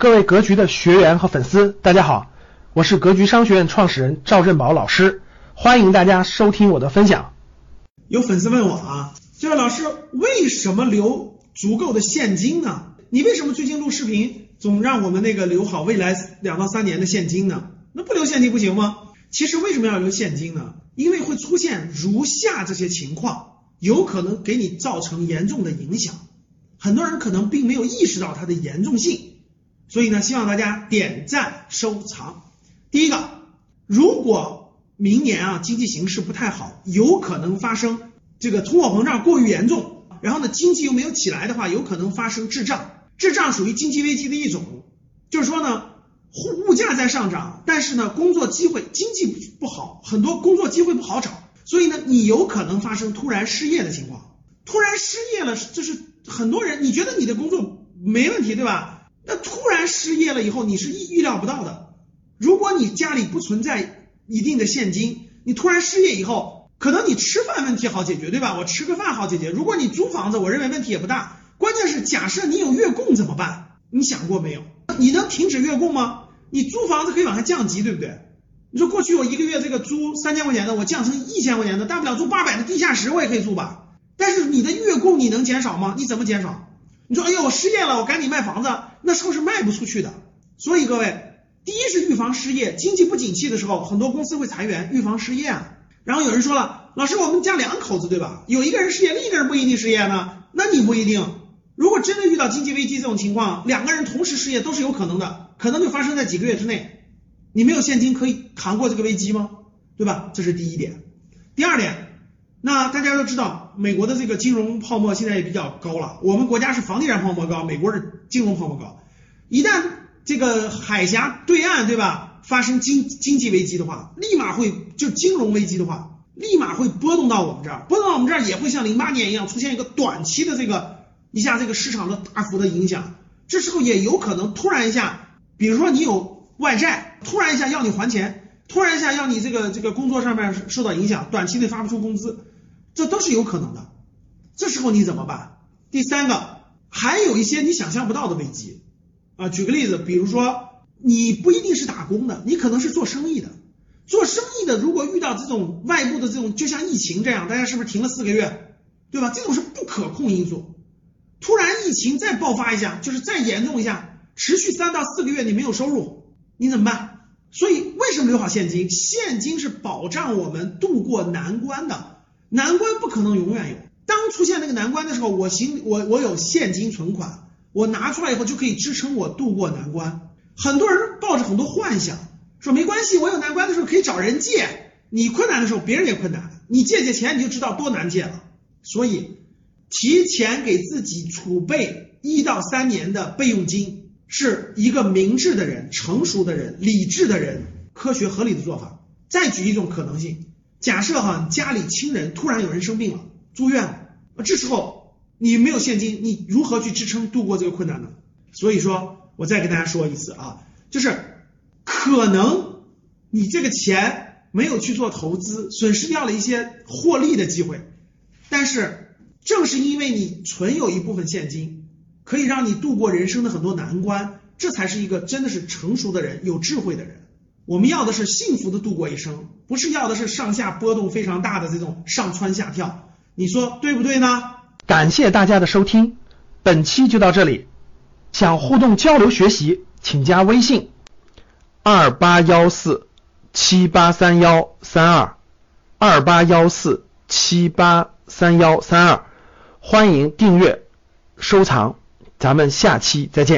各位格局的学员和粉丝，大家好，我是格局商学院创始人赵振宝老师，欢迎大家收听我的分享。有粉丝问我啊，这位老师为什么留足够的现金呢？你为什么最近录视频总让我们那个留好未来两到三年的现金呢？那不留现金不行吗？其实为什么要留现金呢？因为会出现如下这些情况，有可能给你造成严重的影响。很多人可能并没有意识到它的严重性。所以呢，希望大家点赞收藏。第一个，如果明年啊经济形势不太好，有可能发生这个通货膨胀过于严重，然后呢经济又没有起来的话，有可能发生滞胀。滞胀属于经济危机的一种，就是说呢，物物价在上涨，但是呢工作机会经济不好，很多工作机会不好找，所以呢你有可能发生突然失业的情况。突然失业了，就是很多人你觉得你的工作没问题，对吧？那突然失业了以后，你是预预料不到的。如果你家里不存在一定的现金，你突然失业以后，可能你吃饭问题好解决，对吧？我吃个饭好解决。如果你租房子，我认为问题也不大。关键是假设你有月供怎么办？你想过没有？你能停止月供吗？你租房子可以往下降级，对不对？你说过去我一个月这个租三千块钱的，我降成一千块钱的，大不了租八百的地下室，我也可以租吧。但是你的月供你能减少吗？你怎么减少？你说，哎呦，我失业了，我赶紧卖房子，那时候是卖不出去的。所以各位，第一是预防失业，经济不景气的时候，很多公司会裁员，预防失业啊。然后有人说了，老师，我们家两口子对吧？有一个人失业，另一个人不一定失业呢。那你不一定。如果真的遇到经济危机这种情况，两个人同时失业都是有可能的，可能就发生在几个月之内。你没有现金可以扛过这个危机吗？对吧？这是第一点。第二点。那大家都知道，美国的这个金融泡沫现在也比较高了。我们国家是房地产泡沫高，美国是金融泡沫高。一旦这个海峡对岸，对吧，发生经经济危机的话，立马会就金融危机的话，立马会波动到我们这儿，波动到我们这儿也会像零八年一样出现一个短期的这个一下这个市场的大幅的影响。这时候也有可能突然一下，比如说你有外债，突然一下要你还钱。突然一下要你这个这个工作上面受到影响，短期内发不出工资，这都是有可能的。这时候你怎么办？第三个，还有一些你想象不到的危机啊。举个例子，比如说你不一定是打工的，你可能是做生意的。做生意的如果遇到这种外部的这种，就像疫情这样，大家是不是停了四个月，对吧？这种是不可控因素。突然疫情再爆发一下，就是再严重一下，持续三到四个月你没有收入，你怎么办？所以，为什么留好现金？现金是保障我们度过难关的，难关不可能永远有。当出现那个难关的时候，我行，我我有现金存款，我拿出来以后就可以支撑我度过难关。很多人抱着很多幻想，说没关系，我有难关的时候可以找人借。你困难的时候，别人也困难，你借借钱你就知道多难借了。所以，提前给自己储备一到三年的备用金。是一个明智的人、成熟的人、理智的人、科学合理的做法。再举一种可能性，假设哈家里亲人突然有人生病了，住院了，这时候你没有现金，你如何去支撑度过这个困难呢？所以说，我再跟大家说一次啊，就是可能你这个钱没有去做投资，损失掉了一些获利的机会，但是正是因为你存有一部分现金。可以让你度过人生的很多难关，这才是一个真的是成熟的人、有智慧的人。我们要的是幸福的度过一生，不是要的是上下波动非常大的这种上蹿下跳。你说对不对呢？感谢大家的收听，本期就到这里。想互动交流学习，请加微信二八幺四七八三幺三二二八幺四七八三幺三二，欢迎订阅收藏。咱们下期再见。